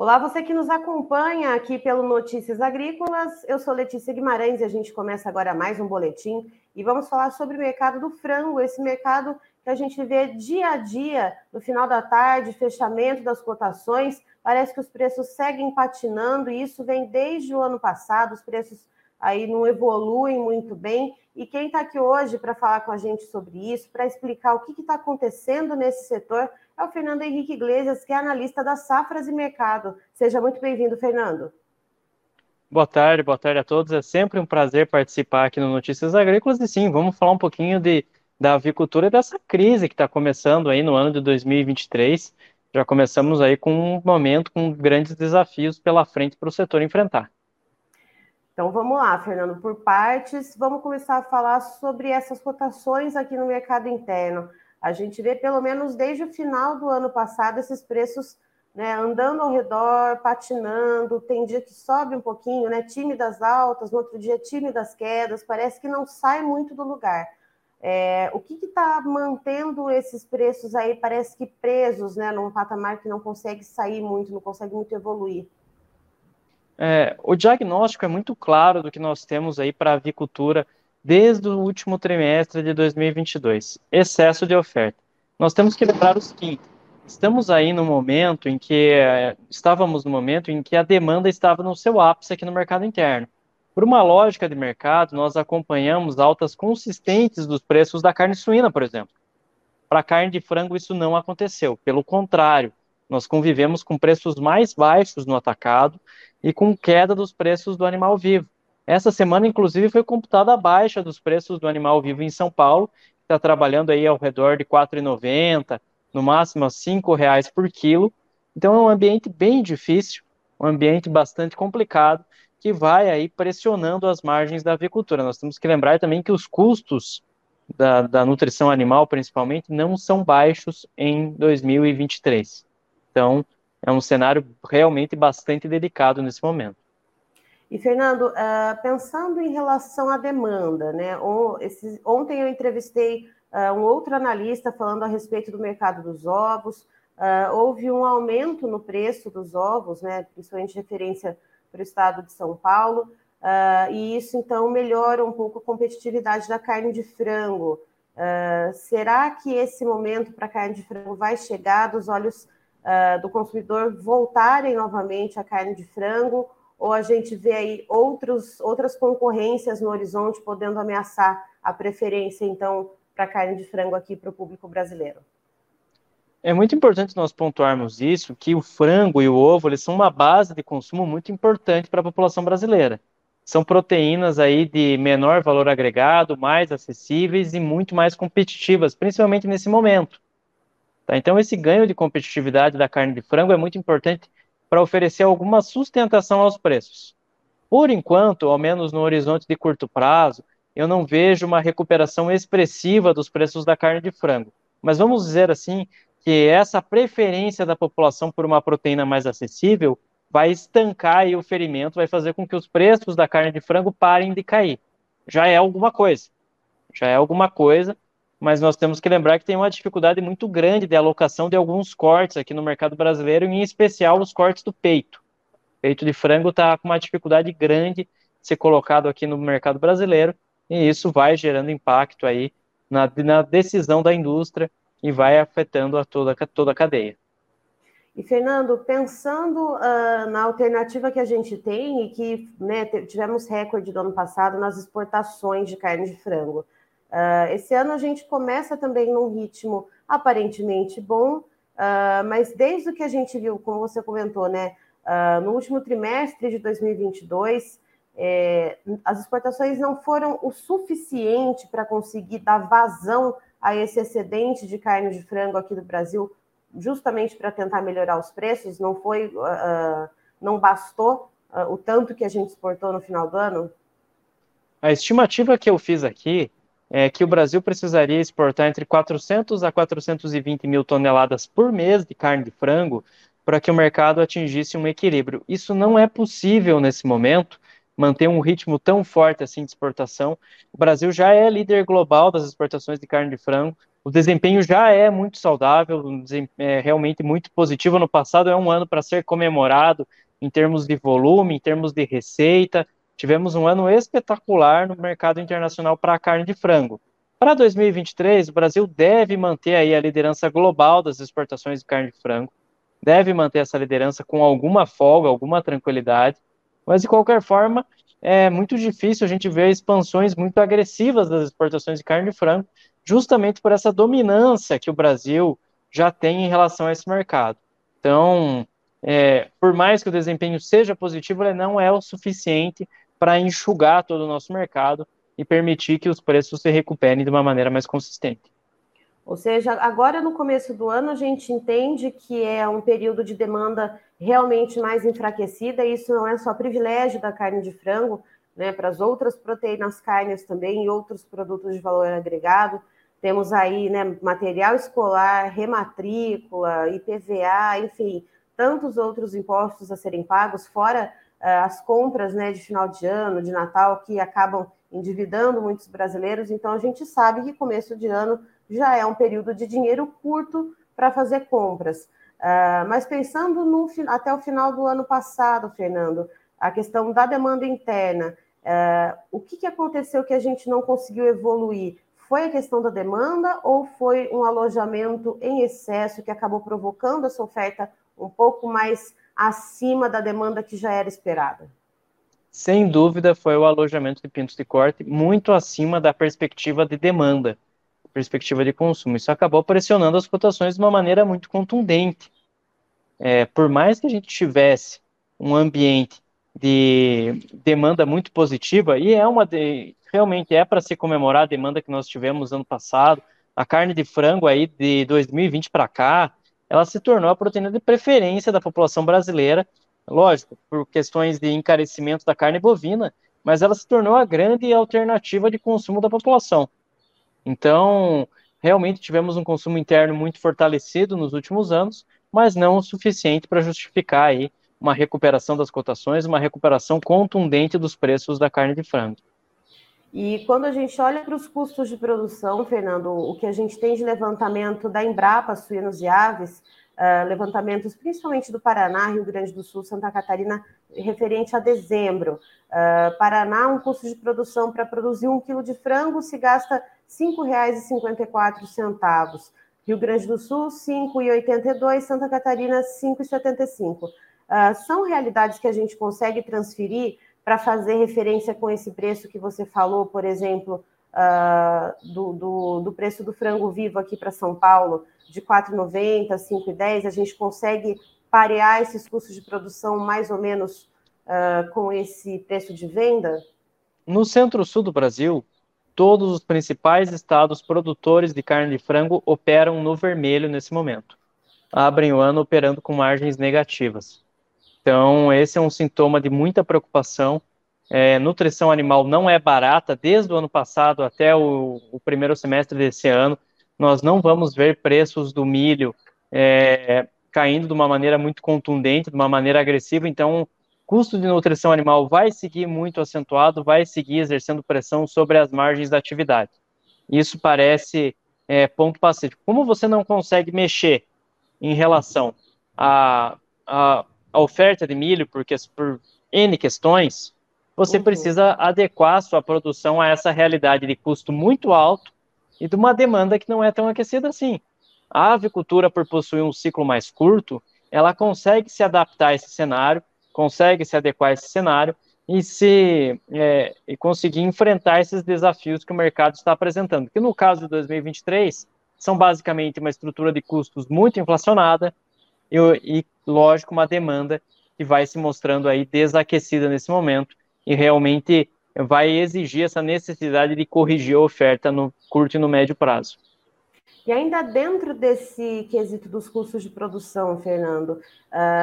Olá, você que nos acompanha aqui pelo Notícias Agrícolas. Eu sou Letícia Guimarães e a gente começa agora mais um boletim e vamos falar sobre o mercado do frango, esse mercado que a gente vê dia a dia, no final da tarde, fechamento das cotações. Parece que os preços seguem patinando e isso vem desde o ano passado, os preços aí não evoluem muito bem. E quem está aqui hoje para falar com a gente sobre isso, para explicar o que está acontecendo nesse setor, é o Fernando Henrique Iglesias, que é analista das safras e mercado. Seja muito bem-vindo, Fernando. Boa tarde, boa tarde a todos. É sempre um prazer participar aqui no Notícias Agrícolas. E sim, vamos falar um pouquinho de, da avicultura e dessa crise que está começando aí no ano de 2023. Já começamos aí com um momento com grandes desafios pela frente para o setor enfrentar. Então vamos lá, Fernando, por partes. Vamos começar a falar sobre essas cotações aqui no mercado interno. A gente vê, pelo menos desde o final do ano passado, esses preços né, andando ao redor, patinando. Tem dia que sobe um pouquinho, né, tímidas altas, no outro dia tímidas quedas. Parece que não sai muito do lugar. É, o que está mantendo esses preços aí, parece que presos, né, num patamar que não consegue sair muito, não consegue muito evoluir? É, o diagnóstico é muito claro do que nós temos aí para a avicultura desde o último trimestre de 2022, excesso de oferta. Nós temos que lembrar o seguinte: estamos aí no momento em que eh, estávamos no momento em que a demanda estava no seu ápice aqui no mercado interno. Por uma lógica de mercado, nós acompanhamos altas consistentes dos preços da carne suína, por exemplo. Para carne de frango, isso não aconteceu. Pelo contrário, nós convivemos com preços mais baixos no atacado e com queda dos preços do animal vivo. Essa semana, inclusive, foi computada a baixa dos preços do animal vivo em São Paulo, que está trabalhando aí ao redor de R$ 4,90, no máximo R$ 5,00 por quilo. Então é um ambiente bem difícil, um ambiente bastante complicado, que vai aí pressionando as margens da avicultura. Nós temos que lembrar também que os custos da, da nutrição animal, principalmente, não são baixos em 2023. Então, é um cenário realmente bastante delicado nesse momento. E, Fernando, uh, pensando em relação à demanda, né? ontem eu entrevistei uh, um outro analista falando a respeito do mercado dos ovos. Uh, houve um aumento no preço dos ovos, né? Principalmente referência para o estado de São Paulo. e isso, então, melhora um pouco a competitividade da carne de frango. será que esse momento para a carne de frango vai chegar dos olhos do consumidor voltarem novamente à carne de frango? Ou a gente vê aí outros, outras concorrências no horizonte podendo ameaçar a preferência, então, para carne de frango aqui para o público brasileiro? É muito importante nós pontuarmos isso, que o frango e o ovo eles são uma base de consumo muito importante para a população brasileira. São proteínas aí de menor valor agregado, mais acessíveis e muito mais competitivas, principalmente nesse momento. Tá? Então, esse ganho de competitividade da carne de frango é muito importante para oferecer alguma sustentação aos preços. Por enquanto, ao menos no horizonte de curto prazo, eu não vejo uma recuperação expressiva dos preços da carne de frango. Mas vamos dizer assim que essa preferência da população por uma proteína mais acessível vai estancar o ferimento, vai fazer com que os preços da carne de frango parem de cair. Já é alguma coisa. Já é alguma coisa, mas nós temos que lembrar que tem uma dificuldade muito grande de alocação de alguns cortes aqui no mercado brasileiro, em especial os cortes do peito. O peito de frango está com uma dificuldade grande de ser colocado aqui no mercado brasileiro, e isso vai gerando impacto aí na, na decisão da indústria e vai afetando a toda, toda a cadeia. E, Fernando, pensando uh, na alternativa que a gente tem e que né, tivemos recorde do ano passado nas exportações de carne de frango, Uh, esse ano a gente começa também num ritmo aparentemente bom, uh, mas desde o que a gente viu, como você comentou, né, uh, no último trimestre de 2022, é, as exportações não foram o suficiente para conseguir dar vazão a esse excedente de carne de frango aqui do Brasil, justamente para tentar melhorar os preços. Não foi, não bastou o tanto que a gente exportou no final do ano. A estimativa que eu fiz aqui é, que o Brasil precisaria exportar entre 400 a 420 mil toneladas por mês de carne de frango para que o mercado atingisse um equilíbrio. Isso não é possível nesse momento, manter um ritmo tão forte assim de exportação. O Brasil já é líder global das exportações de carne de frango, o desempenho já é muito saudável, é realmente muito positivo. No passado é um ano para ser comemorado em termos de volume, em termos de receita. Tivemos um ano espetacular no mercado internacional para a carne de frango. Para 2023, o Brasil deve manter aí a liderança global das exportações de carne de frango, deve manter essa liderança com alguma folga, alguma tranquilidade, mas de qualquer forma, é muito difícil a gente ver expansões muito agressivas das exportações de carne de frango, justamente por essa dominância que o Brasil já tem em relação a esse mercado. Então, é, por mais que o desempenho seja positivo, ele não é o suficiente para enxugar todo o nosso mercado e permitir que os preços se recuperem de uma maneira mais consistente. Ou seja, agora no começo do ano a gente entende que é um período de demanda realmente mais enfraquecida, e isso não é só privilégio da carne de frango, né, para as outras proteínas carnes também e outros produtos de valor agregado. Temos aí né, material escolar, rematrícula, IPVA, enfim, tantos outros impostos a serem pagos, fora as compras né, de final de ano, de Natal, que acabam endividando muitos brasileiros. Então, a gente sabe que começo de ano já é um período de dinheiro curto para fazer compras. Uh, mas pensando no, até o final do ano passado, Fernando, a questão da demanda interna, uh, o que, que aconteceu que a gente não conseguiu evoluir? Foi a questão da demanda ou foi um alojamento em excesso que acabou provocando essa oferta um pouco mais acima da demanda que já era esperada? Sem dúvida, foi o alojamento de pintos de corte muito acima da perspectiva de demanda, perspectiva de consumo. Isso acabou pressionando as cotações de uma maneira muito contundente. É, por mais que a gente tivesse um ambiente de demanda muito positiva, e é uma de, realmente é para se comemorar a demanda que nós tivemos ano passado, a carne de frango aí de 2020 para cá, ela se tornou a proteína de preferência da população brasileira, lógico, por questões de encarecimento da carne bovina, mas ela se tornou a grande alternativa de consumo da população. Então, realmente tivemos um consumo interno muito fortalecido nos últimos anos, mas não o suficiente para justificar aí uma recuperação das cotações, uma recuperação contundente dos preços da carne de frango. E quando a gente olha para os custos de produção, Fernando, o que a gente tem de levantamento da Embrapa Suínos e Aves, uh, levantamentos principalmente do Paraná, Rio Grande do Sul, Santa Catarina, referente a dezembro. Uh, Paraná, um custo de produção para produzir um quilo de frango se gasta R$ 5,54. Rio Grande do Sul, R$ 5,82, Santa Catarina, R$ 5,75. Uh, são realidades que a gente consegue transferir para fazer referência com esse preço que você falou, por exemplo, uh, do, do, do, preço do frango vivo aqui para São Paulo, de R$ 4,90, R$ 5,10, a gente consegue parear esses custos de produção mais ou menos uh, com esse preço de venda? No centro-sul do Brasil, todos os principais estados produtores de carne de frango operam no vermelho nesse momento. Abrem o ano operando com margens negativas. Então, esse é um sintoma de muita preocupação. É, nutrição animal não é barata, desde o ano passado até o, o, primeiro semestre desse ano. Nós não vamos ver preços do milho é, caindo de uma maneira muito contundente, de uma maneira agressiva. Então, custo de nutrição animal vai seguir muito acentuado, vai seguir exercendo pressão sobre as margens da atividade. Isso parece é, ponto pacífico. Como você não consegue mexer em relação a, a a oferta de milho, porque por N questões, você uhum. precisa adequar a sua produção a essa realidade de custo muito alto e de uma demanda que não é tão aquecida assim. A avicultura, por possuir um ciclo mais curto, ela consegue se adaptar a esse cenário, consegue se adequar a esse cenário e se é, e conseguir enfrentar esses desafios que o mercado está apresentando. Que no caso de 2023 são basicamente uma estrutura de custos muito inflacionada, e, e, lógico, uma demanda que vai se mostrando aí desaquecida nesse momento e realmente vai exigir essa necessidade de corrigir a oferta no curto e no médio prazo. E ainda dentro desse quesito dos custos de produção, Fernando, uh,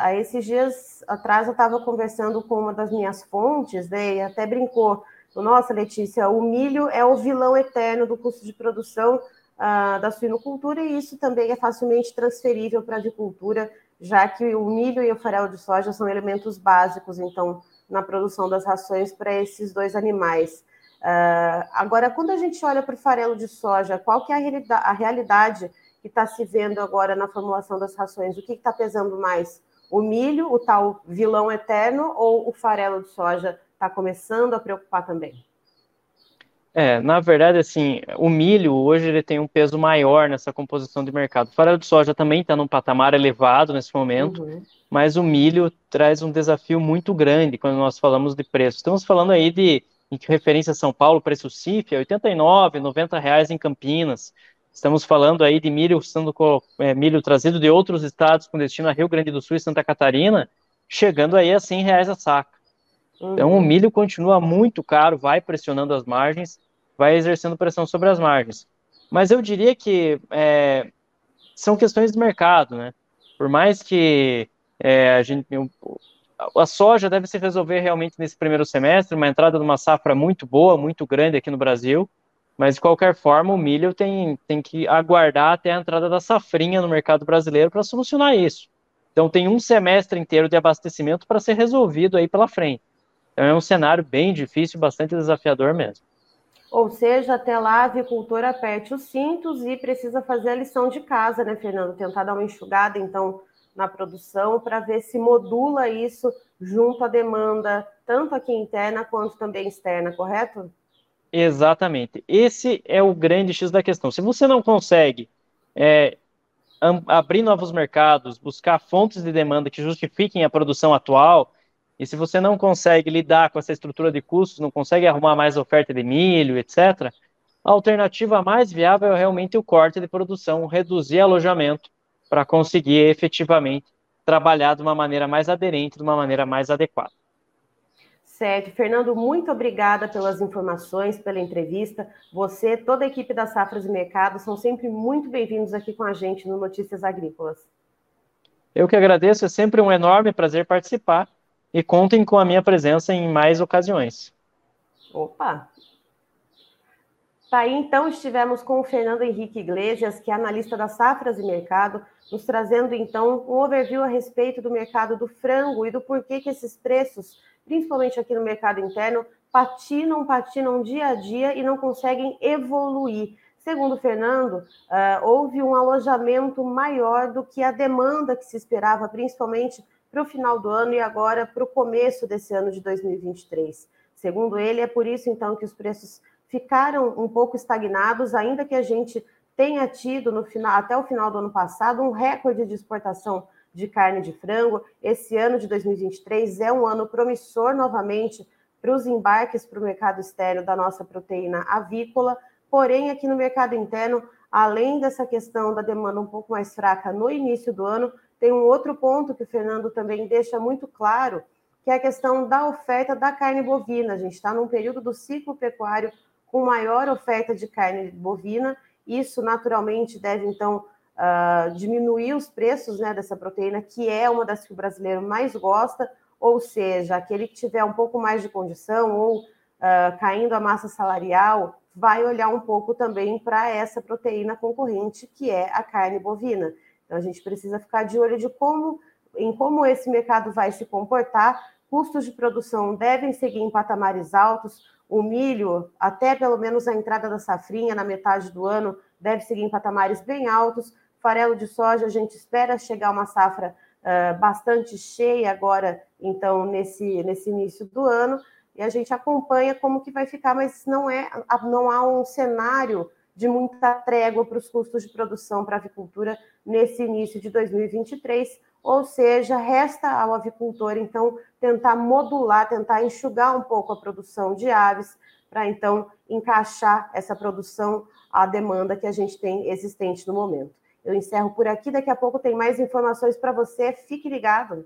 há esses dias atrás eu estava conversando com uma das minhas fontes, né, e até brincou, nossa, Letícia, o milho é o vilão eterno do custo de produção, uh, da suinocultura, e isso também é facilmente transferível para a avicultura, já que o milho e o farelo de soja são elementos básicos, então, na produção das rações para esses dois animais. Uh, agora, quando a gente olha para o farelo de soja, qual que é a, realidade, a realidade que está se vendo agora na formulação das rações? O que está pesando mais? O milho, o tal vilão eterno, ou o farelo de soja está começando a preocupar também? É, na verdade, assim, o milho hoje ele tem um peso maior nessa composição de mercado. O farelo de soja também está num patamar elevado nesse momento, uhum. mas o milho traz um desafio muito grande quando nós falamos de preço. Estamos falando aí de, em referência a São Paulo, preço CIF é 89, 90 reais em Campinas. Estamos falando aí de milho sendo é, milho trazido de outros estados com destino a Rio Grande do Sul e Santa Catarina, chegando aí a 100 reais a saca. Uhum. Então o milho continua muito caro, vai pressionando as margens, vai exercendo pressão sobre as margens. Mas eu diria que é, são questões de mercado, né? Por mais que é, a gente a soja deve se resolver realmente nesse primeiro semestre, uma entrada de uma safra muito boa, muito grande aqui no Brasil, mas de qualquer forma o milho tem, tem que aguardar até a entrada da safrinha no mercado brasileiro para solucionar isso. Então tem um semestre inteiro de abastecimento para ser resolvido aí pela frente. Então é um cenário bem difícil, bastante desafiador mesmo. Ou seja, até lá a avicultora aperte os cintos e precisa fazer a lição de casa, né, Fernando? Tentar dar uma enxugada, então, na produção para ver se modula isso junto à demanda, tanto aqui interna quanto também externa, correto? Exatamente. Esse é o grande X da questão. Se você não consegue é, abrir novos mercados, buscar fontes de demanda que justifiquem a produção atual, e se você não consegue lidar com essa estrutura de custos, não consegue arrumar mais oferta de milho, etc., a alternativa mais viável é realmente o corte de produção, reduzir alojamento para conseguir efetivamente trabalhar de uma maneira mais aderente, de uma maneira mais adequada. Certo. Fernando, muito obrigada pelas informações, pela entrevista. Você, toda a equipe da Safras e Mercado, são sempre muito bem-vindos aqui com a gente no Notícias Agrícolas. Eu que agradeço, é sempre um enorme prazer participar e contem com a minha presença em mais ocasiões. Opa! Tá aí, então, estivemos com o Fernando Henrique Iglesias, que é analista da Safras e Mercado, nos trazendo, então, um overview a respeito do mercado do frango e do porquê que esses preços, principalmente aqui no mercado interno, patinam, patinam dia a dia e não conseguem evoluir. Segundo o Fernando, uh, houve um alojamento maior do que a demanda que se esperava, principalmente para o final do ano e agora para o começo desse ano de 2023. Segundo ele, é por isso então que os preços ficaram um pouco estagnados, ainda que a gente tenha tido no final, até o final do ano passado um recorde de exportação de carne de frango. Esse ano de 2023 é um ano promissor novamente para os embarques para o mercado externo da nossa proteína avícola. Porém, aqui no mercado interno, além dessa questão da demanda um pouco mais fraca no início do ano, tem um outro ponto que o Fernando também deixa muito claro, que é a questão da oferta da carne bovina. A gente está num período do ciclo pecuário com maior oferta de carne bovina. Isso naturalmente deve, então, uh, diminuir os preços né, dessa proteína, que é uma das que o brasileiro mais gosta, ou seja, aquele que tiver um pouco mais de condição ou uh, caindo a massa salarial, vai olhar um pouco também para essa proteína concorrente, que é a carne bovina. Então, a gente precisa ficar de olho de como, em como esse mercado vai se comportar. Custos de produção devem seguir em patamares altos. O milho, até pelo menos a entrada da safrinha na metade do ano, deve seguir em patamares bem altos. Farelo de soja, a gente espera chegar uma safra uh, bastante cheia agora, então, nesse, nesse início do ano. E a gente acompanha como que vai ficar, mas não, é, não há um cenário de muita trégua para os custos de produção para a avicultura nesse início de 2023, ou seja, resta ao avicultor, então, tentar modular, tentar enxugar um pouco a produção de aves, para então encaixar essa produção à demanda que a gente tem existente no momento. Eu encerro por aqui, daqui a pouco tem mais informações para você, fique ligado.